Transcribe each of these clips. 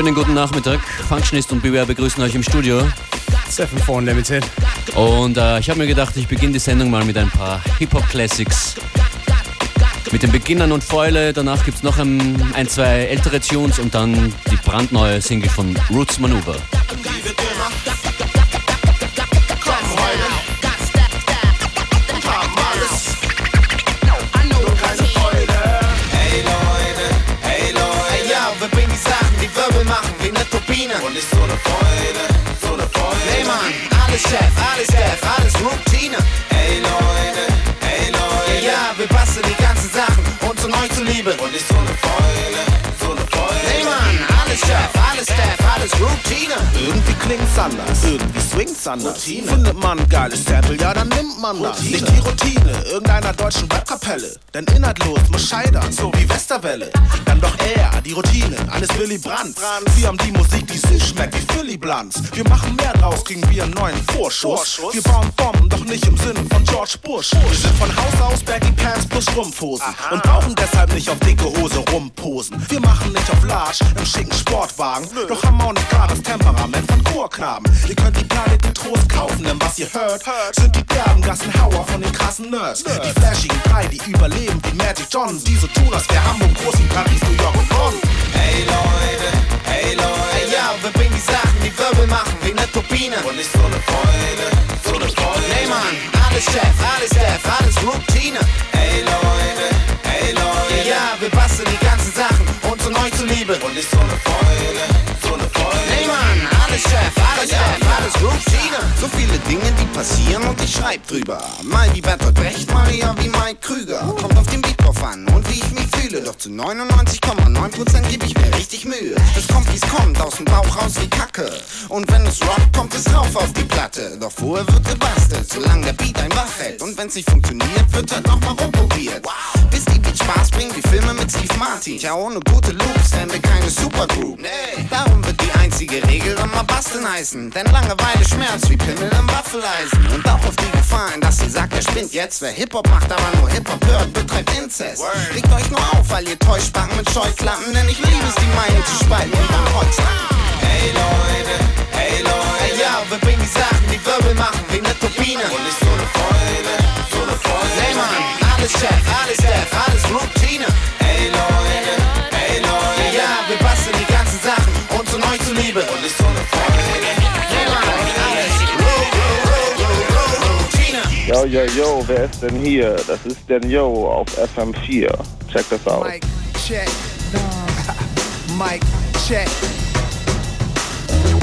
Schönen guten Nachmittag. Functionist und Beware begrüßen euch im Studio. 7 Limited. Und äh, ich habe mir gedacht, ich beginne die Sendung mal mit ein paar Hip-Hop-Classics. Mit den Beginnern und Fäule, danach gibt es noch ein, ein, zwei ältere Tunes und dann die brandneue Single von Roots Maneuver. Alles Chef, alles Def, alles Routine. Ey Leute, ey Leute. Ja, wir basteln die ganzen Sachen, uns und euch zu lieben. Und ich klingt's anders, irgendwie swingt's anders. Routine. Findet man ein geiles Sample, ja dann nimmt man das. Nicht die Routine irgendeiner deutschen Webkapelle. Denn inhaltlos muss scheitern, so wie Westerwelle. Dann doch eher die Routine eines Willy Brandt. Wir haben die Musik, die süß schmeckt wie Philly Blunts. Wir machen mehr draus, kriegen wir einen neuen Vorschuss. Wir bauen Bomben, doch nicht im Sinne von George Bush. Wir sind von Haus aus Baggy Pants plus Strumpfhosen. Und brauchen deshalb nicht auf dicke Hose rumposen. Wir machen nicht auf Large im schicken Sportwagen. Doch haben auch gerade das Temperament von Chorknaben. Ihr könnt die Planet Trost kaufen, denn was ihr hört, sind die derben Gassenhauer von den krassen Nerds. Die flashigen drei, die überleben wie Magic John. Die so tun, als wäre Hamburg groß wie Paris, New York und Bonn. Hey Leute, hey Leute. Hey, ja, wir bringen die Sachen, die Wirbel machen, wie ne Turbine. Und nicht so eine Freude, so eine Freude. Hey Mann, alles Chef, alles Def, alles Routine. Hey Leute, hey Leute. Ja, wir basteln die ganzen Sachen, und zu lieben. Und nicht so So viele Dinge, die passieren und ich schreib drüber. Mal wie Bertolt Brecht, Maria wie Mike Krüger. Kommt auf den Beat drauf an und wie ich mich. Doch zu 99,9% gebe ich mir richtig Mühe. Es kommt wie's kommt, aus dem Bauch raus wie Kacke. Und wenn es rockt, kommt es rauf auf die Platte. Doch vorher wird gebastelt, solange der Beat ein wach hält. Und wenn's nicht funktioniert, wird halt nochmal rumprobiert. Bis die Beat Spaß bringt, wie Filme mit Steve Martin. Ja, ohne gute Loops wären wir keine Supergroup. Nee. Darum wird die einzige Regel immer basteln heißen. Denn Langeweile schmerzt wie Pimmel im Waffeleisen. Und auch auf die Gefallen, dass ihr sagt, er spinnt jetzt. Wer Hip-Hop macht, aber nur Hip-Hop hört, betreibt Inzest. Regt euch nur auf, weil ihr Täuschbacken mit Scheuklappen. Denn ich liebe es, die Meinung zu spalten und dann Holz Hey Leute, hey Leute. Hey, ja, wir bringen die Sachen, die Wirbel machen, wie ne Turbine. Und nicht so eine Freude, so eine Freude. Hey Mann, alles Chef, alles Def, alles Routine. Hey Leute, Yo, yo, yo, wer ist denn hier? Das ist Dan Yo auf FM4. Check das out. Mike, check. Mike, check.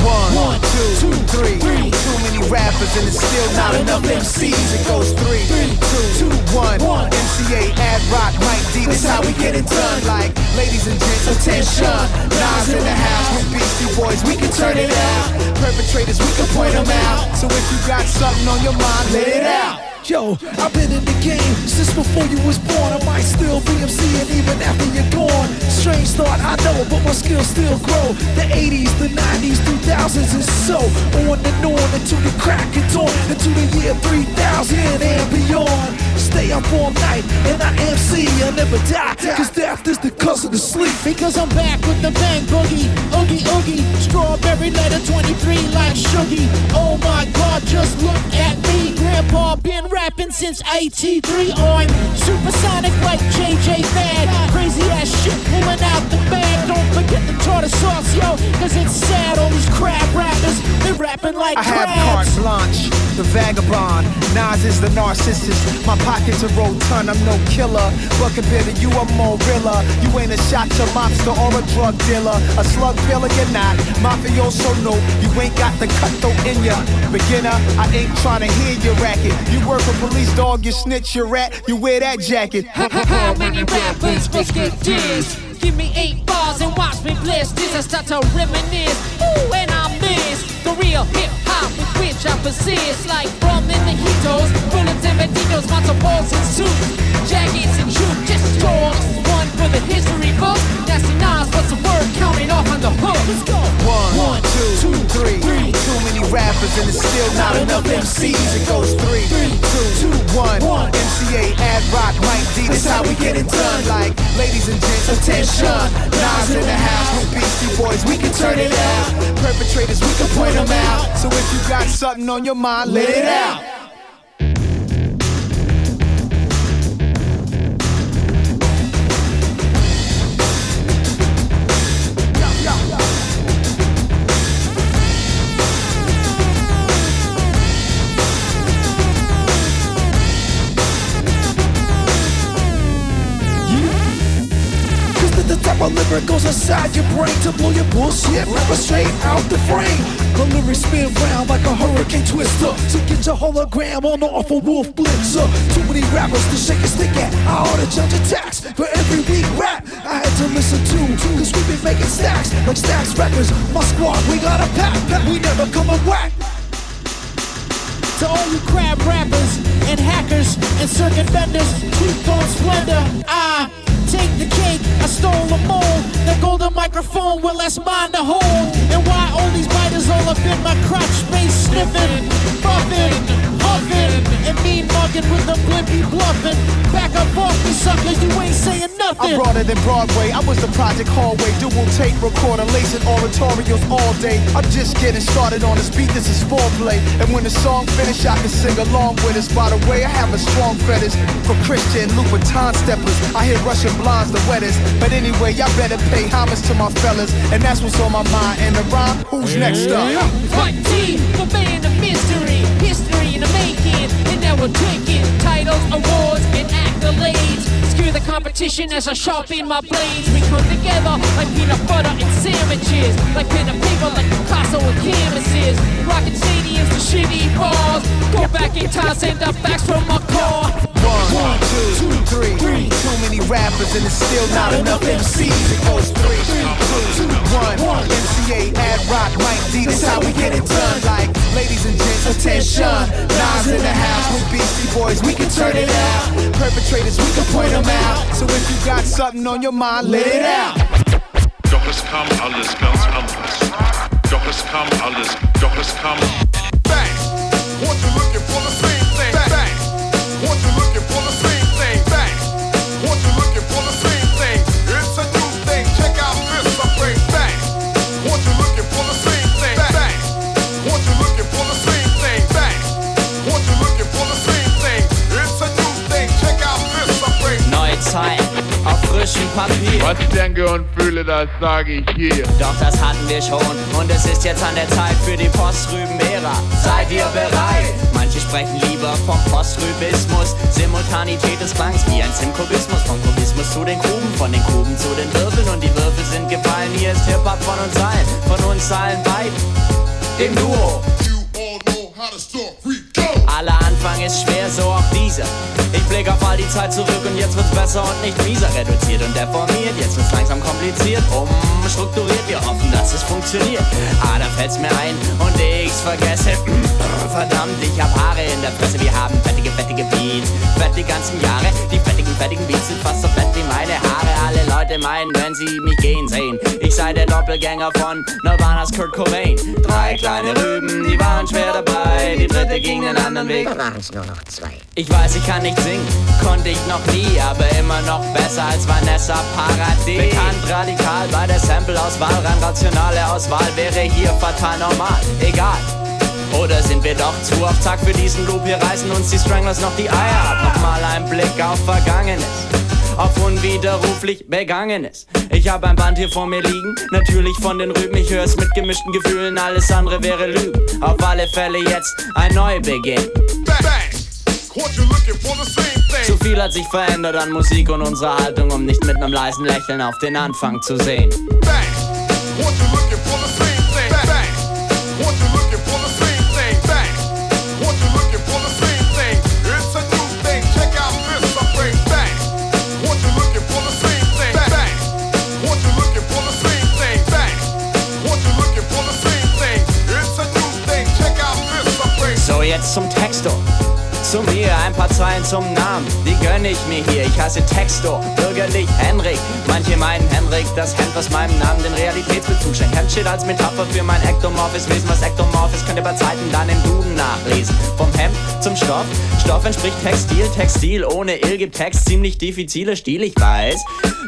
One, two, three. Too many rappers and it's still not enough MCs. It goes three, two, one. MCA, Ad Rock, Mike D. This how we get it done. Like, ladies and gents, attention. Nas in the house with Beastie Boys. We can turn it out. Perpetrators, we can point them out. So if you got something on your mind, let it out. Yo, I've been in the game since before you was born. I might still be MCing even after you're gone. Strange thought, I know, but my skills still grow. The 80s, the 90s, 2000s, and so on and on until the crack it on into the year 3000 and beyond. Stay up all night and I MC, I never die. Cause death is the cause of the sleep. Because I'm back with the bang boogie, oogie oogie, strawberry letter 23 like Shuggie. Oh my god, just look at me. Grandpa been rapping since 83. I'm supersonic like JJ Fad. Crazy ass shit pulling out the bag. Don't forget the tartar sauce, yo, cause it's sad. All these crab rappers, they rapping like I have crabs. carte blanche, the vagabond. Nas is the narcissist. My pockets are rotund, I'm no killer. But compared to you, I'm more realer. You ain't a shot to mobster or a drug dealer. A slug pillar, you're not. Mafioso, no. You ain't got the cutthroat in ya. Beginner, I ain't trying to hear your racket. You work for police dog, you snitch your rat, you wear that jacket. How many rappers get dissed? Give me eight bars and watch me bless this. I start to reminisce, ooh, and I miss the real hip hop with which I persist. Like from in the hitos, bullets and banditos, balls and soup, jackets and juke, just dogs. One for the history books. Nasty Nas, what's the word? Counting off on the hook. Let's go. One, two, three. Too many rappers and it's still not enough MCs. It goes three, two, one. MCA, Ad Rock, Mike D, this how we get it done. Like, ladies and gents, attention. Nas in the house with Beastie Boys, we can turn it out. Perpetrators, we can point them out. So if you got something on your mind, let it out. Goes inside your brain to blow your bullshit rapper straight out the frame. The lyrics spin round like a hurricane twister. So get your hologram on the awful wolf blitzer. Too many rappers to shake a stick at. I ought to judge a tax for every week rap I had to listen to. Cause we been making stacks like Stax Records. My squad, we got a pack. We never come and whack. To all you crab rappers and hackers and circuit vendors, keep on splendor. I take the cake, I stole the mold. The golden microphone, well, that's mine to hold. And why all these biters all up in my crotch space sniffing, buffing, and mean mugging with the blimpy bluffing. Back up off me, sucker, you ain't saying nothing. I'm broader than Broadway, I was the project hallway, dual tape recorder, lacing oratorios all day. I'm just getting started on this beat, this is foreplay. And when the song finish, I can sing along with us. By the way, I have a strong fetish for Christian Louboutin steppers. I hear Russian blondes the wettest. But anyway, y'all better pay homage to my fellas. And that's what's on my mind. And the rhyme, who's next up? What team for band of mystery? In the making. And now we're taking titles, awards, and accolades. Screw the competition as I sharpen my blades. We come together like peanut butter and sandwiches. Like pen and paper, like Picasso and canvases. Rockin' stadiums to shitty bars. Go back in time, send the facts from my car. Rappers and it's still not enough MCs. It goes three, two, one. MCA, Ad Rock, Mike D. This how we get it done. Like, ladies and gents, attention. Nas in the house with Beastie Boys. We can turn it out. Perpetrators, we can point them out. So if you got something on your mind, let it out. Doch es kam alles ganz anders. Doch es kam alles. Papier. Was ich denke und fühle, das sage ich hier. Doch das hatten wir schon und es ist jetzt an der Zeit für die Postrüben-Ära. Seid ihr bereit? Manche sprechen lieber vom Postrübismus. Simultanität des Klangs wie ein Simkubismus. Vom Kubismus zu den Kuben, von den Kuben zu den Würfeln und die Würfel sind gefallen. Hier ist Hip-Hop von uns allen, von uns allen beiden. Dem Duo. You all know how the story goes. Aller Anfang ist schwer, dieser. Ich blick auf all die Zeit zurück und jetzt wird's besser und nicht mieser. Reduziert und deformiert, jetzt wird's langsam kompliziert. Umstrukturiert, wir hoffen, dass es funktioniert. Ah, da fällt's mir ein und ich's vergesse. Verdammt, ich hab Haare in der Fresse. Wir haben fettige, fettige Beats. Fett die ganzen Jahre. Die fettigen, fettigen Beats sind fast so fett wie meine Haare. Alle Leute meinen, wenn sie mich gehen sehen, ich sei der Doppelgänger von Nirvana's Kurt Cobain. Drei kleine Rüben, Die dritte ging den anderen Weg. waren's nur noch zwei. Ich weiß, ich kann nicht singen, konnte ich noch nie, aber immer noch besser als Vanessa Paradis. Bekannt radikal bei der Sample-Auswahl, rein rationale Auswahl wäre hier fatal normal. Egal. Oder sind wir doch zu auf Zack für diesen Loop? Hier reißen uns die Stranglers noch die Eier ab. Nochmal ein Blick auf Vergangenes. Auf unwiderruflich Begangenes. Ich habe ein Band hier vor mir liegen, natürlich von den Rüben. Ich höre es mit gemischten Gefühlen, alles andere wäre Lügen. Auf alle Fälle jetzt ein Neubeginn. Bang! Bang! Zu viel hat sich verändert an Musik und unserer Haltung, um nicht mit einem leisen Lächeln auf den Anfang zu sehen. Bang! Zu mir ein paar Zeilen zum Namen, die gönn ich mir hier. Ich heiße Texto, bürgerlich Henrik. Manche meinen Henrik, das Hemd, was meinem Namen den Realitätsbezug schenkt. Hemd steht als Metapher für mein ektomorphes Wesen. Was ektomorph ist, könnt ihr bei Zeiten dann im Duden nachlesen. Vom Hemd zum Stoff. Stoff entspricht Textil, Textil ohne Ill gibt Text ziemlich diffizile Stil, ich weiß.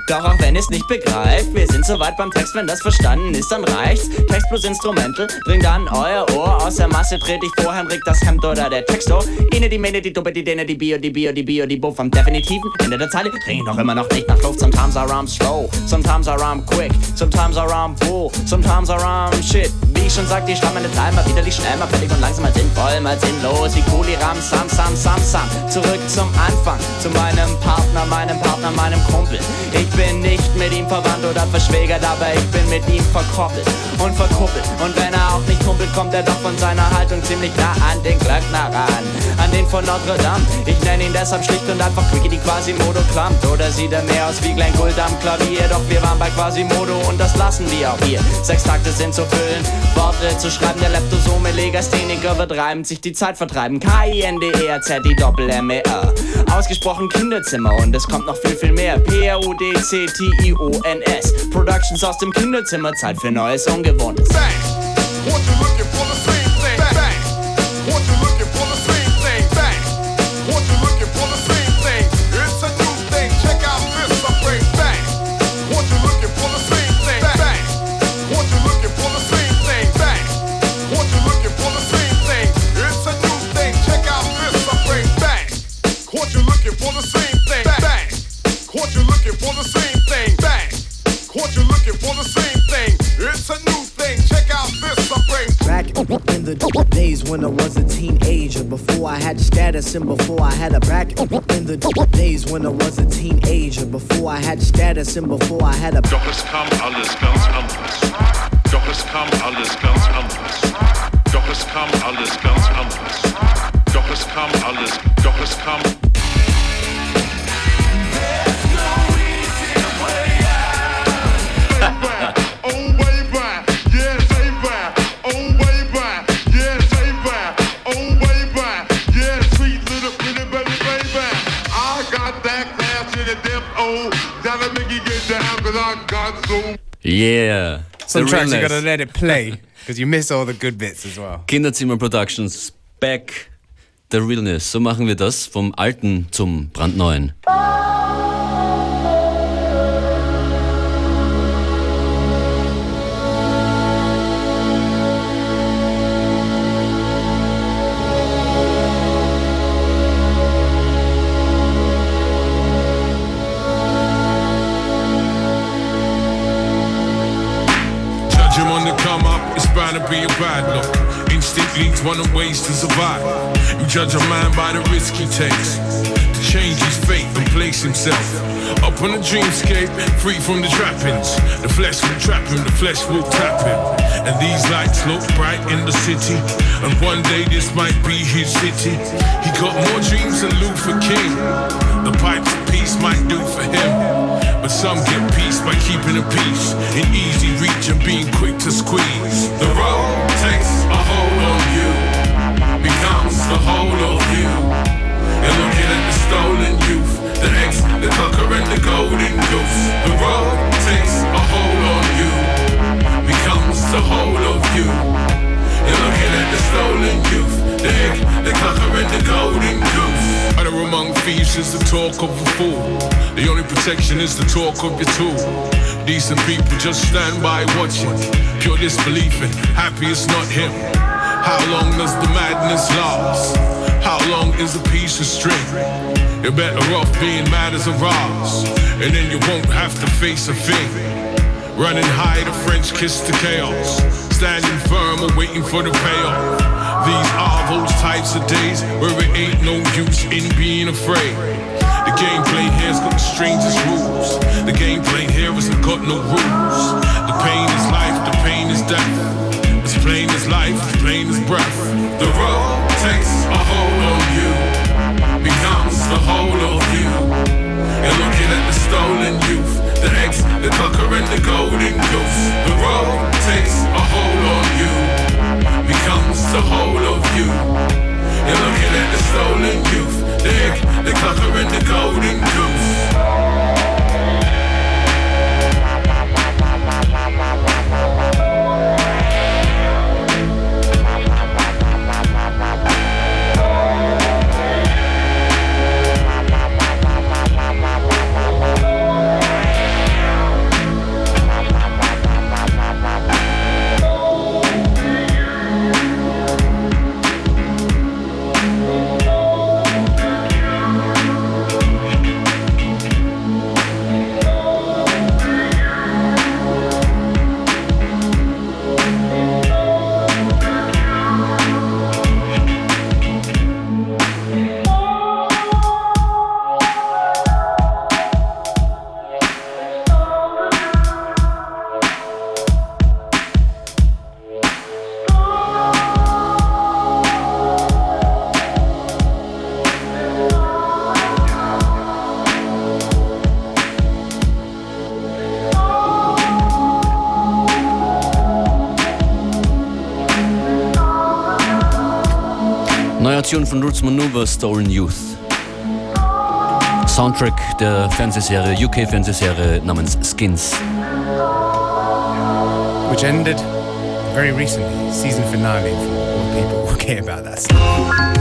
Doch auch wenn es nicht begreift, wir sind soweit beim Text, wenn das verstanden ist, dann reicht's. Text plus Instrumental, bringt dann euer Ohr aus der Masse, dreht dich vor, Henrik das Hemd oder der Texto. Ine, die Mene, die Duppe, die Dene, die Bio, die Bio, die Bio, die Buff am definitiven Ende der Zeile. Dring noch immer noch nicht nach Luft, sometimes I rhyme slow, sometimes I rhyme quick, sometimes I rhyme bull, sometimes I rhyme shit. Ich schon sagte, ich schreibe meine Zahlen mal widerlich schnell, mal fertig und langsam mal sinnvoll, mal sinnlos. Wie Kuli, Ram, Sam, Sam, Sam, Sam. Zurück zum Anfang, zu meinem Partner, meinem Partner, meinem Kumpel. Ich bin nicht mit ihm verwandt oder verschwägert, aber ich bin mit ihm verkoppelt und verkuppelt. Und wenn er auch nicht kumpelt, kommt er doch von seiner Haltung ziemlich nah an den Glöckner ran. An den von Notre Dame. Ich nenne ihn deshalb schlicht und einfach Quickie, die Quasimodo klammt. Oder sieht er mehr aus wie Glenn Gould am Klavier? Doch wir waren bei Quasimodo und das lassen wir auch hier. Sechs Takte sind zu füllen, Worte zu schreiben. Der Leptosome Legastheniker wird reibend sich die Zeit vertreiben. K-I-N-D-E-R-Z, die Doppel-M-E-R. Ausgesprochen Kinderzimmer und es kommt noch viel, viel mehr. P-R-O-D-C-T-I-O-N-S. Productions aus dem Kinderzimmer, Zeit für Neues, Ungewohntes. What you looking for the days when I was a teenager, before I had status and before I had a back in the days when I was a teenager, before I had status and before I had a Doch es kam alles ganz anders. Doch es kam alles ganz anders. Doch es kam alles ganz anders. Doch es kam alles, doch es kam. Yeah. Some The tracks you gotta let it play because you miss all the good bits as well. Kinderzimmer Productions, Back the Realness. So machen wir das vom Alten zum Brandneuen. One of ways to survive. You judge a man by the risk he takes to change his fate and place himself up on the dreamscape, free from the trappings. The flesh will trap him, the flesh will tap him. And these lights look bright in the city. And one day this might be his city. He got more dreams than Luther King. The pipes of peace might do for him. But some get peace by keeping a peace in easy reach and being quick to squeeze. The road takes a becomes the whole of you. You're looking at the stolen youth, the ex, the cocker, and the golden goose. The road takes a hold on you, becomes the whole of you. You're looking at the stolen youth, the egg, the cocker, and the golden goose. Other among thieves is the talk of a fool. The only protection is the talk of your tool. Decent people just stand by watching. Pure disbelief and happy it's not him. How long does the madness last? How long is a piece of string? You're better off being mad as a Ross, and then you won't have to face a thing. Running high, the French kiss the chaos. Standing firm or waiting for the payoff. These are those types of days where it ain't no use in being afraid. The gameplay here's got the strangest rules. The gameplay here hasn't got no rules. The pain is life, the pain is death. Plain as life, plain as breath. The road takes a hold on you, becomes the whole of you. You're looking at the stolen youth, the eggs, the cocker, and the golden goose. The road takes a hold on you, becomes the whole of you. You're looking at the stolen youth, the Produktion von Roots Manuva Stolen Youth. Soundtrack der Fernsehserie, UK-Fernsehserie namens Skins. Which ended very recently, season finale for all people who care about that stuff.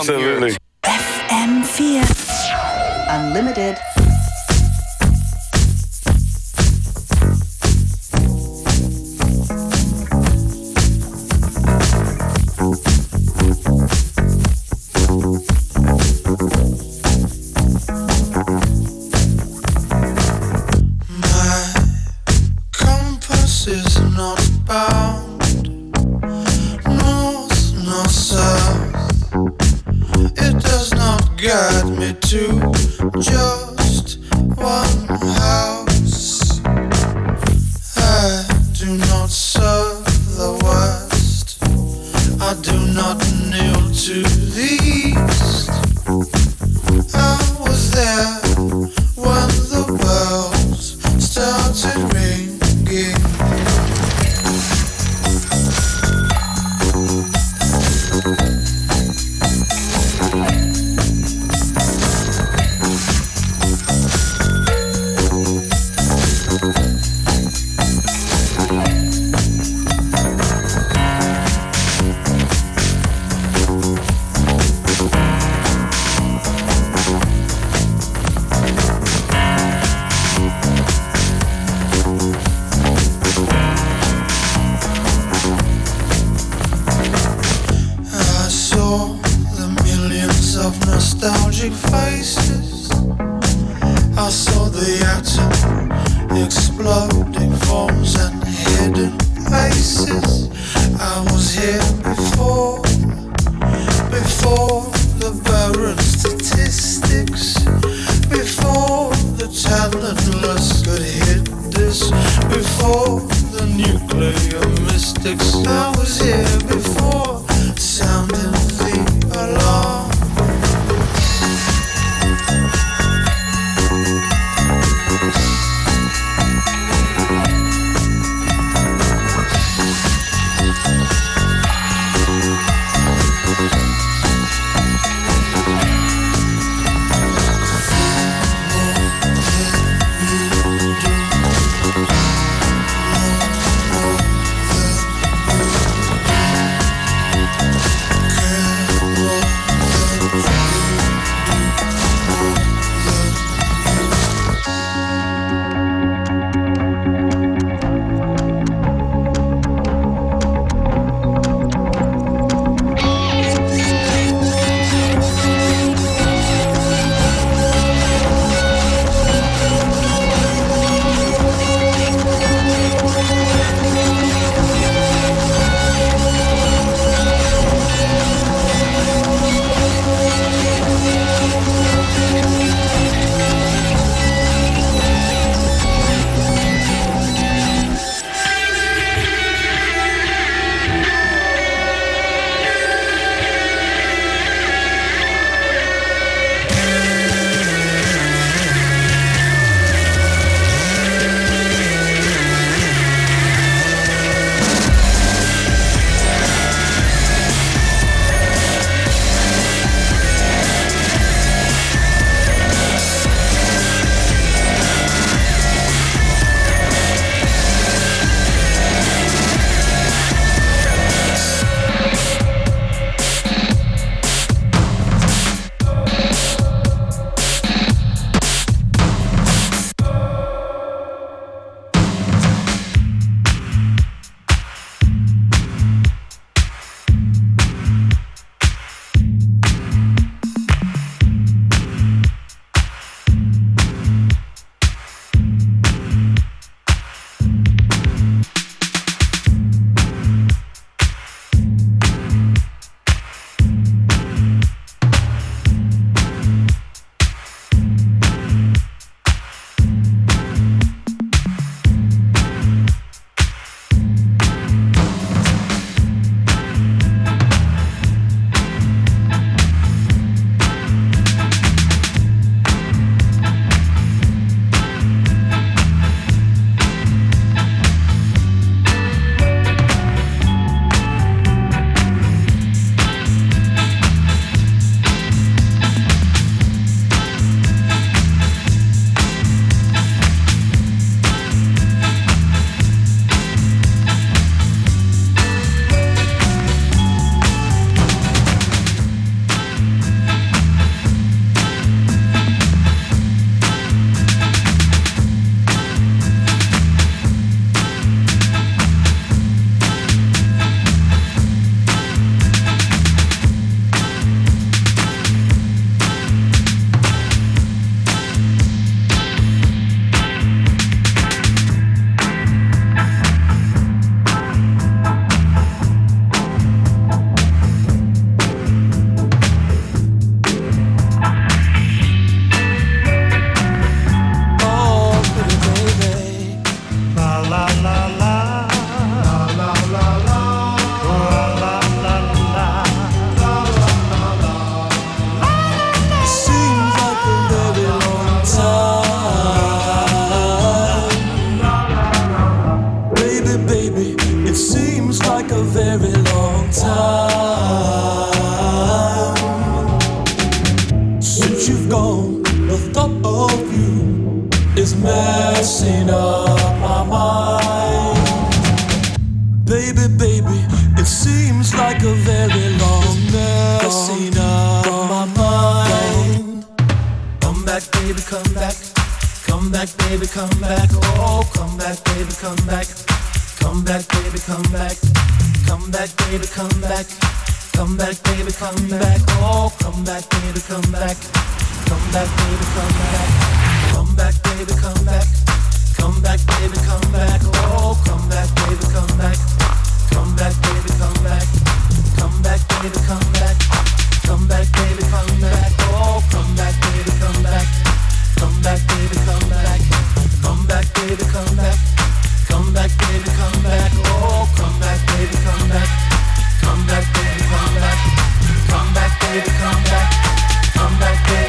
Absolutely. Come back, baby, come back. Come back, baby, come back. Oh, come back, baby, come back. Come back, baby, come back. Come back, baby, come back. Come back, baby, come back. Oh, come back, baby, come back. Come back, baby, come back. Come back, baby, come back. Come back, baby, come back. Oh, come back, baby, come back. Come back, baby, come back. Come back, baby, come back. Come back, baby, come back. Oh, come come back. Come back, baby, come back. Come back, baby, come back. Come back, baby.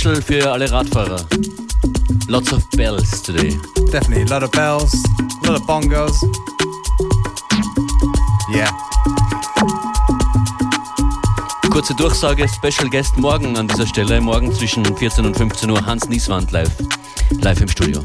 Special für alle Radfahrer. Lots of bells today. Definitely, a lot of bells, a lot of bongos. Yeah. Kurze Durchsage, Special Guest morgen an dieser Stelle. Morgen zwischen 14 und 15 Uhr Hans Nieswand live. Live im Studio.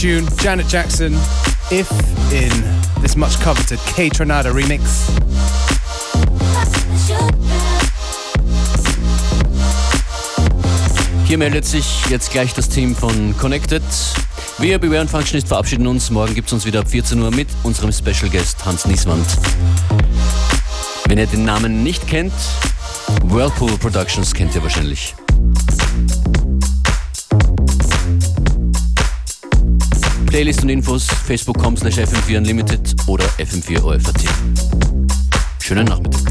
Tune, Janet Jackson, If in this much coveted K Tronada remix. Hier meldet sich jetzt gleich das Team von Connected. Wir, Beware und Functionist, verabschieden uns. Morgen gibt es uns wieder ab 14 Uhr mit unserem Special Guest Hans Nieswand. Wenn ihr den Namen nicht kennt, Whirlpool Productions kennt ihr wahrscheinlich. Playlist und Infos facebook.com slash fm4unlimited oder fm4 OFAT. Schönen Nachmittag.